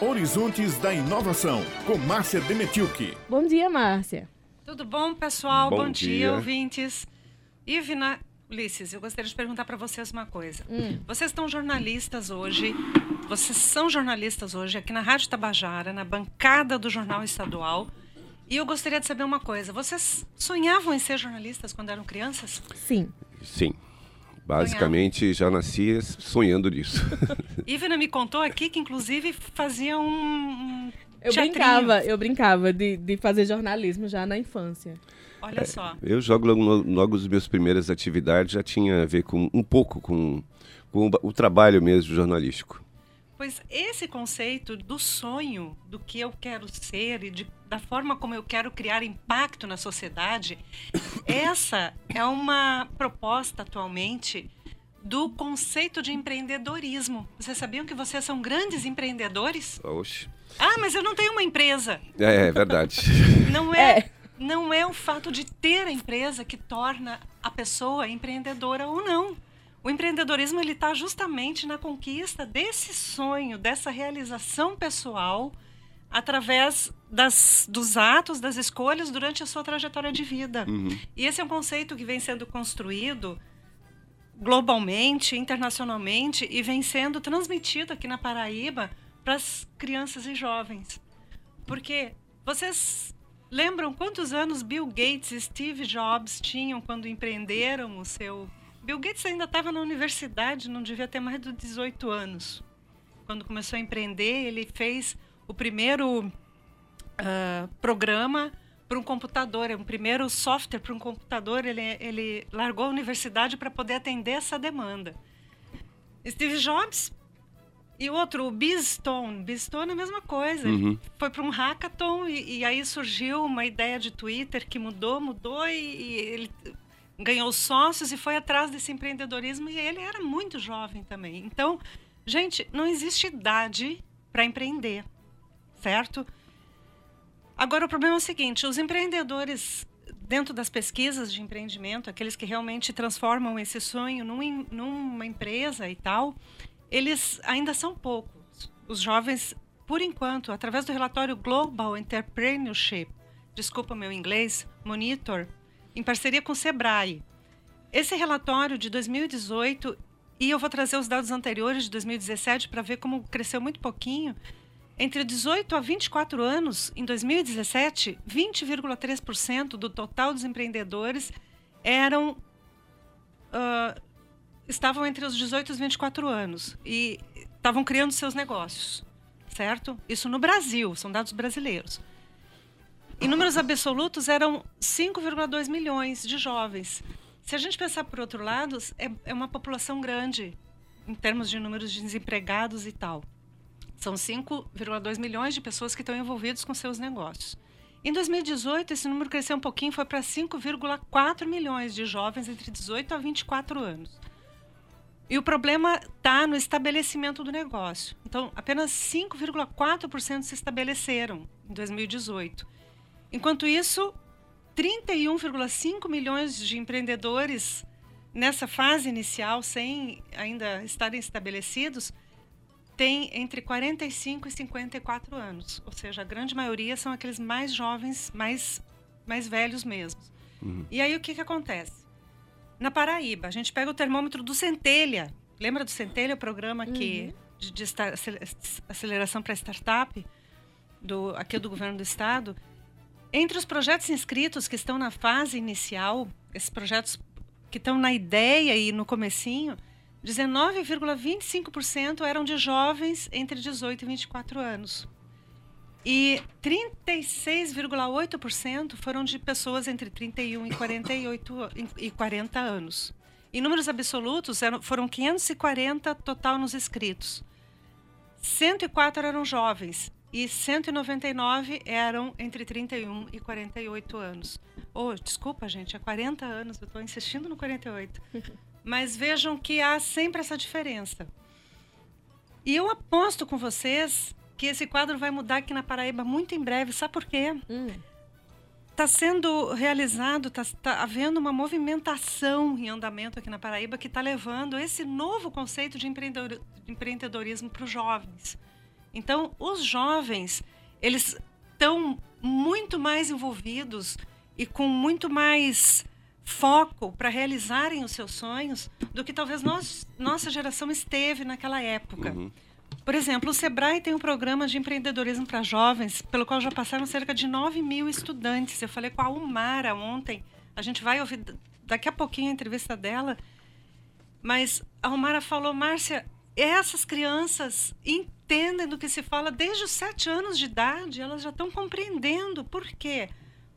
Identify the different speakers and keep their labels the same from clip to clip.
Speaker 1: Horizontes da Inovação, com Márcia Demetilke.
Speaker 2: Bom dia, Márcia.
Speaker 3: Tudo bom, pessoal?
Speaker 4: Bom
Speaker 3: Bom, dia.
Speaker 4: dia.
Speaker 3: ouvintes. Ivna, Ulisses, eu gostaria de perguntar para vocês uma coisa. Vocês estão jornalistas hoje, vocês são jornalistas hoje aqui na Rádio Tabajara, na bancada do Jornal Estadual. E eu gostaria de saber uma coisa. Vocês sonhavam em ser jornalistas quando eram crianças?
Speaker 2: Sim.
Speaker 4: Sim. Basicamente, já nasci sonhando nisso.
Speaker 3: Ivna me contou aqui que, inclusive, fazia um.
Speaker 2: Eu
Speaker 3: teatrinho.
Speaker 2: brincava, eu brincava de, de fazer jornalismo já na infância.
Speaker 3: Olha só.
Speaker 4: Eu jogo logo, logo as minhas primeiras atividades já tinha a ver com um pouco com, com o trabalho mesmo jornalístico.
Speaker 3: Pois esse conceito do sonho, do que eu quero ser e de- da forma como eu quero criar impacto na sociedade, essa é uma proposta atualmente do conceito de empreendedorismo. Vocês sabiam que vocês são grandes empreendedores?
Speaker 4: Oxe.
Speaker 3: Ah, mas eu não tenho uma empresa.
Speaker 4: É, é verdade.
Speaker 3: Não é,
Speaker 2: É.
Speaker 3: não é o fato de ter a empresa que torna a pessoa empreendedora ou não. O empreendedorismo ele está justamente na conquista desse sonho, dessa realização pessoal, através das, dos atos, das escolhas durante a sua trajetória de vida.
Speaker 4: Uhum.
Speaker 3: E esse é um conceito que vem sendo construído globalmente, internacionalmente e vem sendo transmitido aqui na Paraíba para as crianças e jovens. Porque vocês lembram quantos anos Bill Gates e Steve Jobs tinham quando empreenderam o seu. Bill Gates ainda estava na universidade, não devia ter mais de 18 anos. Quando começou a empreender, ele fez o primeiro ah, programa para um computador, é um primeiro software para um computador. Ele, ele largou a universidade para poder atender essa demanda. Steve Jobs e outro, o Beastone. Beastone é a mesma coisa.
Speaker 4: Uhum.
Speaker 3: Foi para um hackathon e, e aí surgiu uma ideia de Twitter que mudou, mudou e, e ele ganhou sócios e foi atrás desse empreendedorismo e ele era muito jovem também. Então, gente, não existe idade para empreender, certo? Agora, o problema é o seguinte: os empreendedores, dentro das pesquisas de empreendimento, aqueles que realmente transformam esse sonho num numa empresa e tal, eles ainda são poucos. Os jovens, por enquanto, através do relatório Global Entrepreneurship, desculpa meu inglês, Monitor, em parceria com o Sebrae. Esse relatório de 2018, e eu vou trazer os dados anteriores de 2017 para ver como cresceu muito pouquinho. Entre 18 a 24 anos, em 2017, 20,3% do total dos empreendedores eram ah, estavam entre os 18 e os 24 anos e estavam criando seus negócios, certo? Isso no Brasil, são dados brasileiros. Em números absolutos, eram 5,2 milhões de jovens. Se a gente pensar por outro lado, é, é uma população grande em termos de números de desempregados e tal. São 5,2 milhões de pessoas que estão envolvidas com seus negócios. Em 2018, esse número cresceu um pouquinho, foi para 5,4 milhões de jovens entre 18 a 24 anos. E o problema está no estabelecimento do negócio. Então, apenas 5,4% se estabeleceram em 2018. Enquanto isso, 31,5 milhões de empreendedores nessa fase inicial, sem ainda estarem estabelecidos, têm entre 45 e 54 anos. Ou seja, a grande maioria são aqueles mais jovens, mais, mais velhos mesmo. E aí o que, que acontece? Na Paraíba, a gente pega o termômetro do Centelha. Lembra do Centelha, o programa que, de, de acele- aceleração para startup, do, aqui do governo do estado? Entre os projetos inscritos que estão na fase inicial, esses projetos que estão na ideia e no comecinho, 19,25% eram de jovens entre 18 e 24 anos. E 36,8% foram de pessoas entre 31 e 48 a- e 40 anos. Em números absolutos, eram, foram 540 total nos inscritos. 104 eram jovens e 199 eram entre 31 e 48 anos. Oh, desculpa, gente, é 40 anos, eu estou insistindo no 48. Mas vejam que há sempre essa diferença. E eu aposto com vocês que esse quadro vai mudar aqui na Paraíba muito em breve. Sabe por quê?
Speaker 2: Hum.
Speaker 3: Está sendo realizado, está havendo uma movimentação em andamento aqui na Paraíba que está levando esse novo conceito de empreendedorismo para os jovens. Então, os jovens, eles estão muito mais envolvidos e com muito mais foco para realizarem os seus sonhos do que talvez nós, nossa geração esteve naquela época.
Speaker 4: Uhum.
Speaker 3: Por exemplo, o Sebrae tem um programa de empreendedorismo para jovens, pelo qual já passaram cerca de 9 mil estudantes. Eu falei com a Umara ontem, a gente vai ouvir daqui a pouquinho a entrevista dela, mas a Umara falou, Márcia, essas crianças entendem do que se fala desde os sete anos de idade, elas já estão compreendendo. Por quê?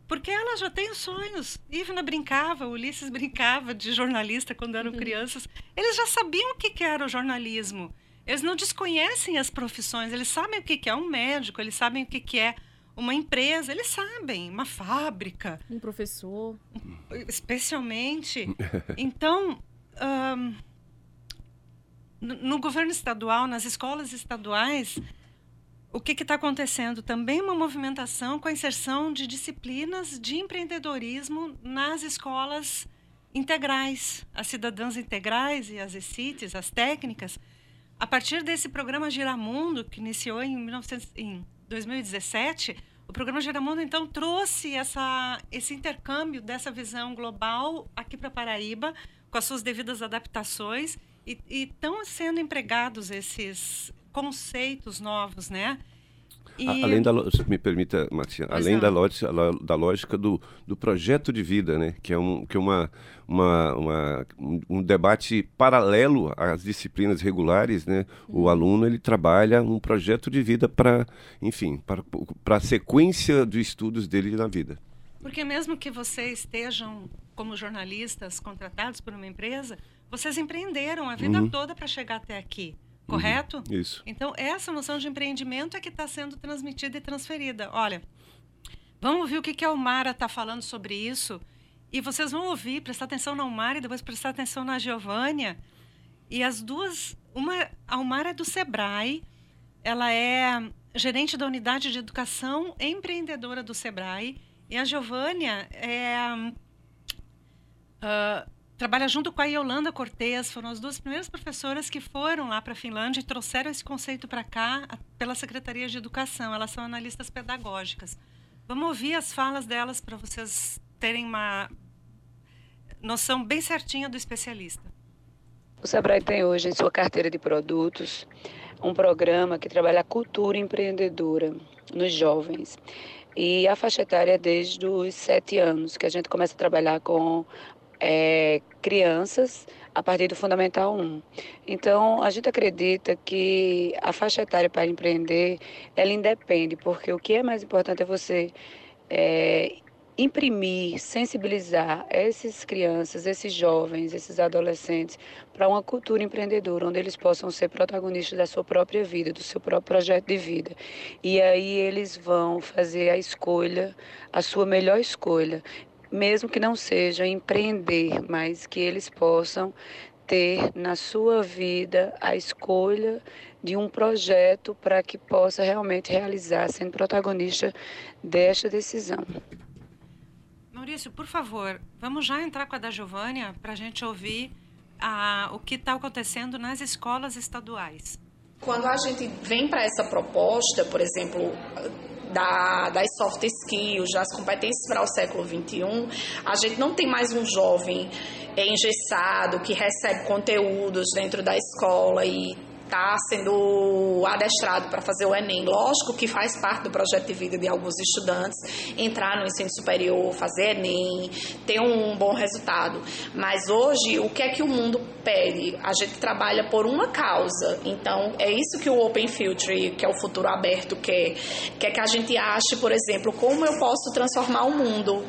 Speaker 3: Porque elas já têm sonhos. Ivna brincava, Ulisses brincava de jornalista quando eram uhum. crianças. Eles já sabiam o que era o jornalismo. Eles não desconhecem as profissões, eles sabem o que é um médico, eles sabem o que é uma empresa, eles sabem, uma fábrica.
Speaker 2: Um professor.
Speaker 3: Especialmente. Então, um, no governo estadual, nas escolas estaduais, o que está acontecendo? Também uma movimentação com a inserção de disciplinas de empreendedorismo nas escolas integrais, as cidadãs integrais e as ECITs, as técnicas, a partir desse programa Giramundo, que iniciou em, 1900, em 2017, o programa Giramundo, então, trouxe essa, esse intercâmbio dessa visão global aqui para Paraíba, com as suas devidas adaptações, e estão sendo empregados esses conceitos novos, né?
Speaker 4: E... Além da, me permita, Marcia, além da lógica, da lógica do, do projeto de vida, né? que é, um, que é uma, uma, uma um debate paralelo às disciplinas regulares, né? o uhum. aluno ele trabalha um projeto de vida para, enfim, para, para a sequência de estudos dele na vida.
Speaker 3: Porque mesmo que vocês estejam como jornalistas contratados por uma empresa, vocês empreenderam a vida uhum. toda para chegar até aqui. Correto?
Speaker 4: Uhum, isso.
Speaker 3: Então, essa noção de empreendimento é que está sendo transmitida e transferida. Olha, vamos ouvir o que, que a Almara está falando sobre isso. E vocês vão ouvir, prestar atenção na Almara e depois prestar atenção na Giovânia. E as duas. Uma, a Almara é do Sebrae, ela é gerente da unidade de educação empreendedora do Sebrae. E a Giovânia é. Uh, trabalha junto com a Yolanda Cortez, foram as duas primeiras professoras que foram lá para a Finlândia e trouxeram esse conceito para cá pela Secretaria de Educação. Elas são analistas pedagógicas. Vamos ouvir as falas delas para vocês terem uma noção bem certinha do especialista.
Speaker 5: O Sebrae tem hoje em sua carteira de produtos um programa que trabalha a cultura empreendedora nos jovens. E a faixa etária é desde os sete anos, que a gente começa a trabalhar com é, crianças a partir do Fundamental 1. Então, a gente acredita que a faixa etária para empreender, ela independe, porque o que é mais importante é você é, imprimir, sensibilizar essas crianças, esses jovens, esses adolescentes para uma cultura empreendedora, onde eles possam ser protagonistas da sua própria vida, do seu próprio projeto de vida. E aí eles vão fazer a escolha, a sua melhor escolha mesmo que não seja empreender, mas que eles possam ter na sua vida a escolha de um projeto para que possa realmente realizar, sendo protagonista desta decisão.
Speaker 3: Maurício, por favor, vamos já entrar com a da Giovânia para a gente ouvir a, o que está acontecendo nas escolas estaduais.
Speaker 6: Quando a gente vem para essa proposta, por exemplo, da, das soft skills, das competências para o século XXI, a gente não tem mais um jovem engessado que recebe conteúdos dentro da escola e está sendo adestrado para fazer o Enem. Lógico que faz parte do projeto de vida de alguns estudantes entrar no ensino superior, fazer Enem, ter um bom resultado. Mas hoje, o que é que o mundo pede? A gente trabalha por uma causa. Então, é isso que o Open Future, que é o futuro aberto, quer. Quer que a gente ache, por exemplo, como eu posso transformar o mundo.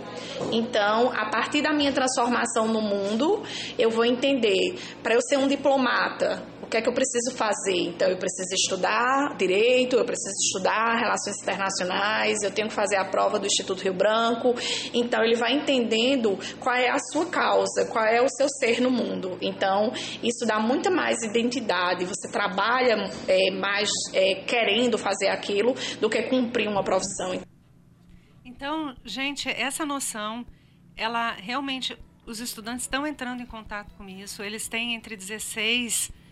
Speaker 6: Então, a partir da minha transformação no mundo, eu vou entender, para eu ser um diplomata, o que é que eu preciso fazer? Então, eu preciso estudar direito, eu preciso estudar relações internacionais, eu tenho que fazer a prova do Instituto Rio Branco. Então, ele vai entendendo qual é a sua causa, qual é o seu ser no mundo. Então, isso dá muita mais identidade. Você trabalha é, mais é, querendo fazer aquilo do que cumprir uma profissão.
Speaker 3: Então, gente, essa noção, ela realmente os estudantes estão entrando em contato com isso. Eles têm entre 16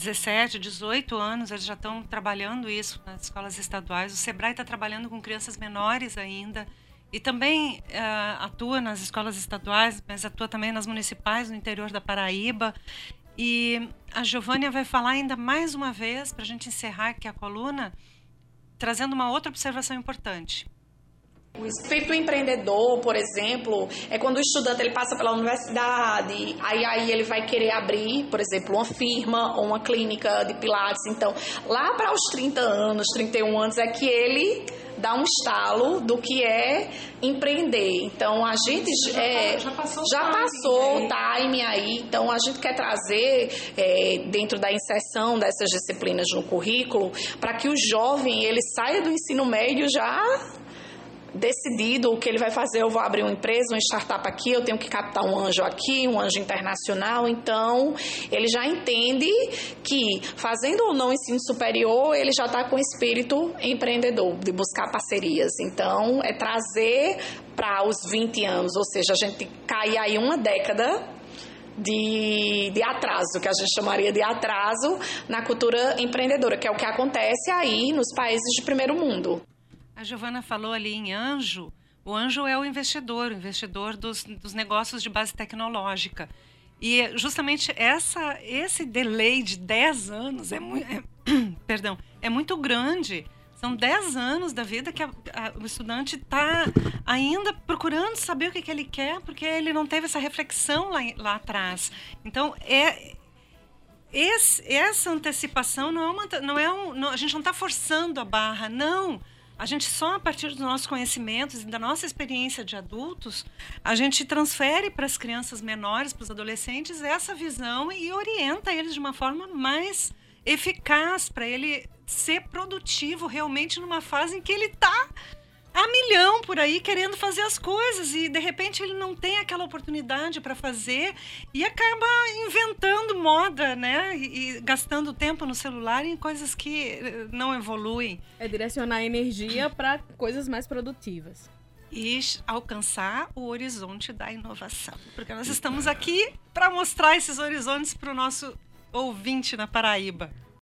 Speaker 3: 17, 18 anos, eles já estão trabalhando isso nas escolas estaduais. O Sebrae está trabalhando com crianças menores ainda. E também uh, atua nas escolas estaduais, mas atua também nas municipais no interior da Paraíba. E a Giovânia vai falar ainda mais uma vez, para a gente encerrar aqui a coluna, trazendo uma outra observação importante.
Speaker 6: O espírito empreendedor, por exemplo, é quando o estudante ele passa pela universidade, aí, aí ele vai querer abrir, por exemplo, uma firma ou uma clínica de pilates. Então, lá para os 30 anos, 31 anos, é que ele dá um estalo do que é empreender. Então, a gente já, é, já passou, já passou o time aí. Então, a gente quer trazer é, dentro da inserção dessas disciplinas no currículo para que o jovem ele saia do ensino médio já decidido o que ele vai fazer, eu vou abrir uma empresa, uma startup aqui, eu tenho que captar um anjo aqui, um anjo internacional, então ele já entende que fazendo ou não ensino superior, ele já está com espírito empreendedor, de buscar parcerias. Então, é trazer para os 20 anos, ou seja, a gente cai aí uma década de, de atraso, que a gente chamaria de atraso na cultura empreendedora, que é o que acontece aí nos países de primeiro mundo.
Speaker 3: A Giovana falou ali em anjo. O anjo é o investidor, o investidor dos, dos negócios de base tecnológica. E justamente essa, esse delay de 10 anos é, muito, é, perdão, é muito grande. São 10 anos da vida que a, a, o estudante está ainda procurando saber o que, que, ele quer, porque ele não teve essa reflexão lá, lá atrás. Então, é, esse, essa antecipação não é uma. Não é um, não, a gente não está forçando a barra, não. A gente só a partir dos nossos conhecimentos e da nossa experiência de adultos, a gente transfere para as crianças menores, para os adolescentes, essa visão e orienta eles de uma forma mais eficaz para ele ser produtivo realmente numa fase em que ele está a milhão por aí querendo fazer as coisas e de repente ele não tem aquela oportunidade para fazer e acaba inventando moda, né? E, e, gastando tempo no celular em coisas que eh, não evoluem.
Speaker 2: É direcionar energia para coisas mais produtivas.
Speaker 3: E alcançar o horizonte da inovação. Porque nós estamos aqui para mostrar esses horizontes para o nosso ouvinte na Paraíba.